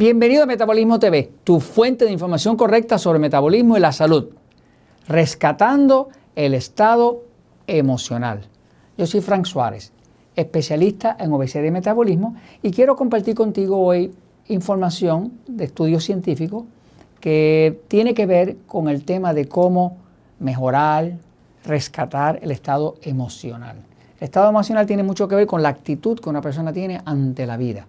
Bienvenido a Metabolismo TV, tu fuente de información correcta sobre metabolismo y la salud, rescatando el estado emocional. Yo soy Frank Suárez, especialista en obesidad y metabolismo, y quiero compartir contigo hoy información de estudios científicos que tiene que ver con el tema de cómo mejorar, rescatar el estado emocional. El estado emocional tiene mucho que ver con la actitud que una persona tiene ante la vida.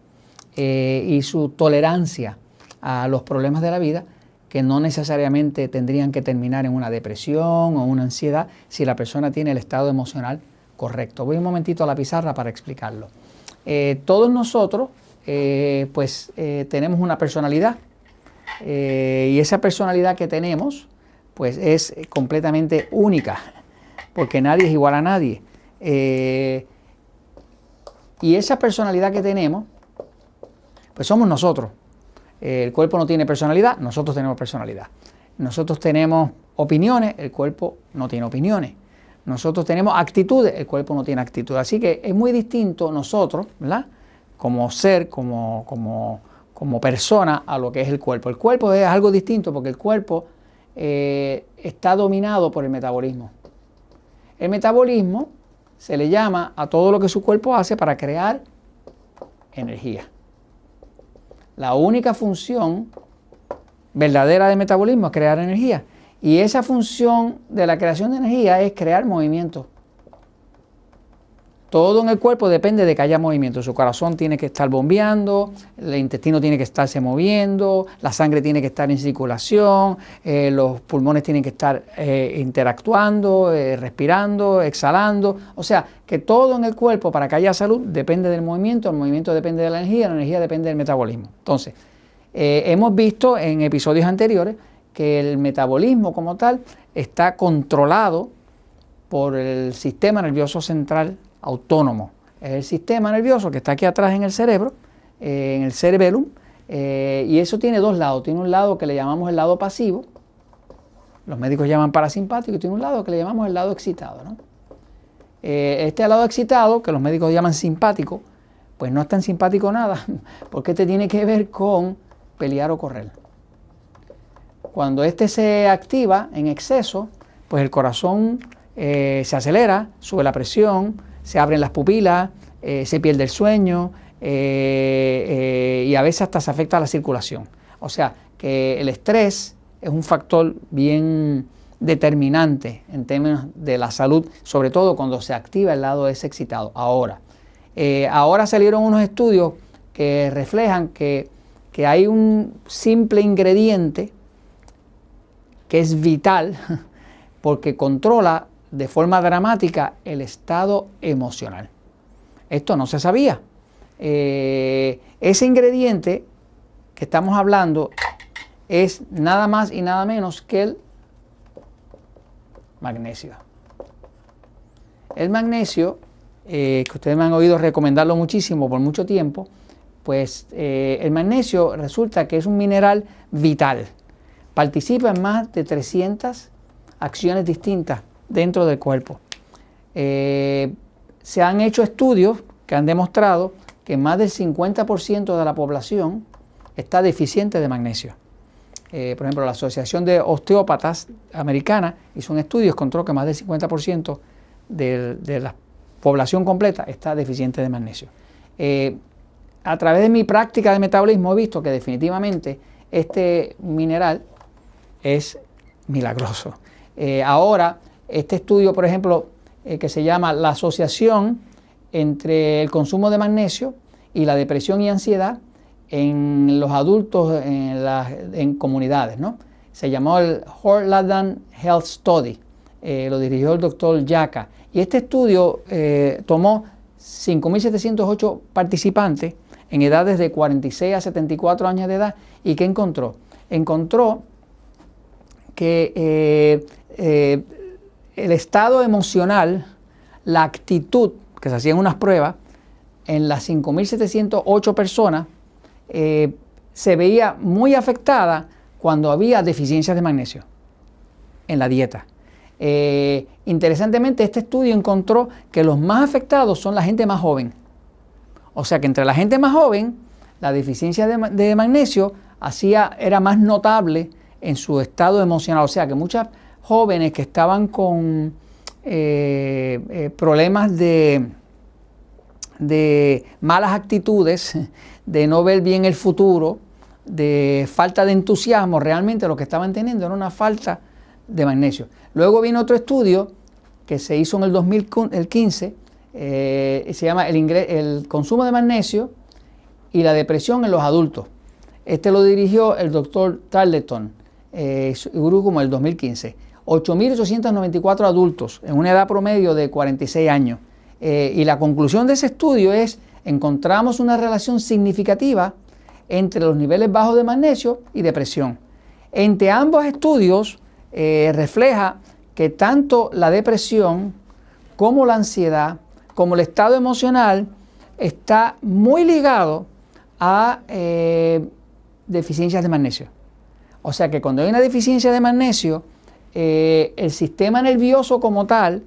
Eh, y su tolerancia a los problemas de la vida que no necesariamente tendrían que terminar en una depresión o una ansiedad si la persona tiene el estado emocional correcto. Voy un momentito a la pizarra para explicarlo. Eh, todos nosotros eh, pues tenemos una personalidad y esa personalidad que tenemos pues es completamente única porque nadie es igual a nadie. y esa personalidad que tenemos somos nosotros. El cuerpo no tiene personalidad, nosotros tenemos personalidad. Nosotros tenemos opiniones, el cuerpo no tiene opiniones. Nosotros tenemos actitudes, el cuerpo no tiene actitud. Así que es muy distinto nosotros, ¿verdad? Como ser, como, como, como persona, a lo que es el cuerpo. El cuerpo es algo distinto porque el cuerpo eh, está dominado por el metabolismo. El metabolismo se le llama a todo lo que su cuerpo hace para crear energía. La única función verdadera del metabolismo es crear energía. Y esa función de la creación de energía es crear movimiento. Todo en el cuerpo depende de que haya movimiento. Su corazón tiene que estar bombeando, el intestino tiene que estarse moviendo, la sangre tiene que estar en circulación, eh, los pulmones tienen que estar eh, interactuando, eh, respirando, exhalando. O sea, que todo en el cuerpo para que haya salud depende del movimiento, el movimiento depende de la energía, la energía depende del metabolismo. Entonces, hemos visto en episodios anteriores que el metabolismo como tal está controlado por el sistema nervioso central autónomo. Es el sistema nervioso que está aquí atrás en el cerebro, eh, en el cerebellum, eh, y eso tiene dos lados. Tiene un lado que le llamamos el lado pasivo, los médicos llaman parasimpático, y tiene un lado que le llamamos el lado excitado. Eh, este lado excitado, que los médicos llaman simpático, pues no es tan simpático nada, porque este tiene que ver con pelear o correr. Cuando este se activa en exceso, pues el corazón se acelera, sube la presión, se abren las pupilas, eh, se pierde el sueño eh, eh, y a veces hasta se afecta la circulación. O sea que el estrés es un factor bien determinante en términos de la salud, sobre todo cuando se activa el lado ese excitado. Ahora, ahora salieron unos estudios que reflejan que, que hay un simple ingrediente que es vital porque controla de forma dramática el estado emocional. Esto no se sabía. Eh, ese ingrediente que estamos hablando es nada más y nada menos que el magnesio. El magnesio, eh, que ustedes me han oído recomendarlo muchísimo por mucho tiempo, pues eh, el magnesio resulta que es un mineral vital. Participa en más de 300 acciones distintas dentro del cuerpo. Eh, se han hecho estudios que han demostrado que más del 50% de la población está deficiente de magnesio. Eh, por ejemplo, la Asociación de Osteópatas Americana hizo un estudio y encontró que más del 50% de, la población completa está deficiente de magnesio. Eh, a través de mi práctica de metabolismo he visto que definitivamente este mineral es milagroso. ahora este estudio, por ejemplo, eh, que se llama la asociación entre el consumo de magnesio y la depresión y ansiedad en los adultos en, comunidades, ¿no? Se llamó el Horladan Health Study, eh, lo dirigió el doctor Yaka. Y este estudio eh, tomó 5.708 participantes en edades de 46 a 74 años de edad. ¿Y qué encontró? Encontró que el estado emocional, la actitud, que se hacían unas pruebas, en las 5.708 personas, eh, se veía muy afectada cuando había deficiencias de magnesio en la dieta. Eh, interesantemente, este estudio encontró que los más afectados son la gente más joven. O sea que entre la gente más joven la deficiencia de, magnesio hacía, era más notable en su estado emocional. O sea que muchas jóvenes que estaban con eh, eh, problemas de, malas actitudes, de no ver bien el futuro, de falta de entusiasmo, realmente lo que estaban teniendo era una falta de magnesio. Luego vino otro estudio que se hizo en el 2015, eh, se llama el, el consumo de magnesio y la depresión en los adultos. Este lo dirigió el doctor Tarleton, eh, grupo como el 2015. 8.894 adultos en una edad promedio de 46 años. Eh, y la conclusión de ese estudio es, encontramos una relación significativa entre los niveles bajos de magnesio y depresión. Entre ambos estudios eh, refleja que tanto la depresión como la ansiedad, como el estado emocional, está muy ligado a eh, deficiencias de magnesio. O sea que cuando hay una deficiencia de magnesio, eh, el sistema nervioso como tal,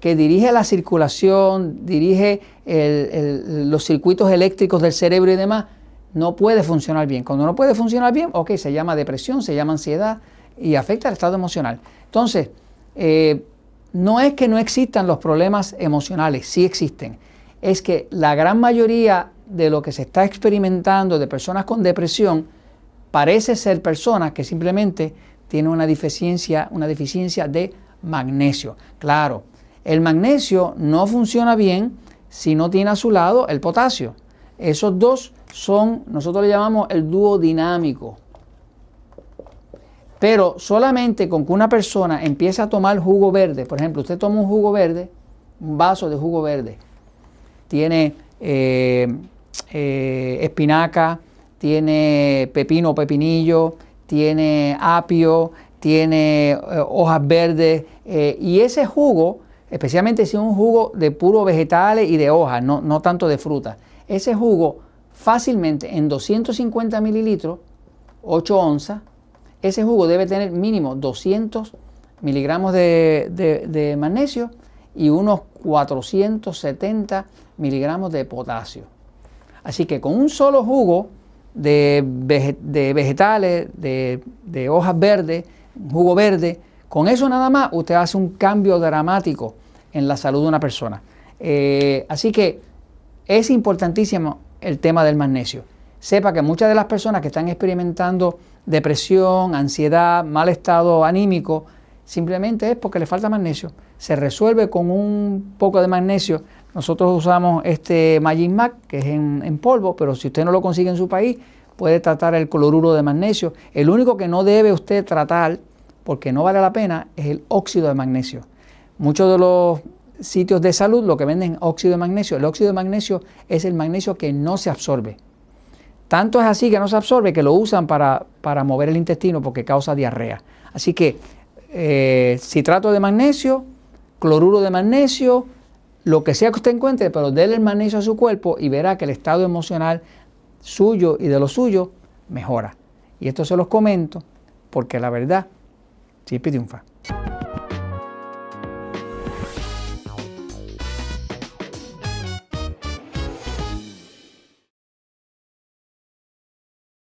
que dirige la circulación, dirige los circuitos eléctricos del cerebro y demás, no puede funcionar bien. Cuando no puede funcionar bien, ok, se llama depresión, se llama ansiedad y afecta al estado emocional. Entonces, eh, no es que no existan los problemas emocionales, sí existen. Es que la gran mayoría de lo que se está experimentando de personas con depresión parece ser personas que simplemente tienen una deficiencia, una deficiencia de magnesio. Claro, el magnesio no funciona bien si no tiene a su lado el potasio. Esos dos son, nosotros le llamamos el dúo dinámico. Pero solamente con que una persona empiece a tomar jugo verde, por ejemplo, usted toma un jugo verde, un vaso de jugo verde, tiene eh, eh, espinaca, tiene pepino o pepinillo, tiene apio, tiene eh, hojas verdes eh, y ese jugo, especialmente si es un jugo de puro vegetales y de hojas, no, no tanto de fruta, ese jugo fácilmente en 250 mililitros, 8 onzas, ese jugo debe tener mínimo 200 miligramos de, de magnesio y unos 470 miligramos de potasio. Así que con un solo jugo de, vegetales, de, hojas verdes, jugo verde, con eso nada más usted hace un cambio dramático en la salud de una persona. Eh, así que es importantísimo el tema del magnesio. Sepa que muchas de las personas que están experimentando depresión, ansiedad, mal estado anímico, simplemente es porque le falta magnesio. Se resuelve con un poco de magnesio nosotros usamos este Magic Mac, que es en, polvo, pero si usted no lo consigue en su país, puede tratar el cloruro de magnesio. El único que no debe usted tratar, porque no vale la pena, es el óxido de magnesio. Muchos de los sitios de salud lo que venden óxido de magnesio. El óxido de magnesio es el magnesio que no se absorbe. Tanto es así que no se absorbe que lo usan para, mover el intestino porque causa diarrea. Así que eh, citrato de magnesio, cloruro de magnesio, lo que sea que usted encuentre, pero déle el magnesio a su cuerpo y verá que el estado emocional suyo y de lo suyo mejora. Y esto se los comento porque la verdad siempre triunfa.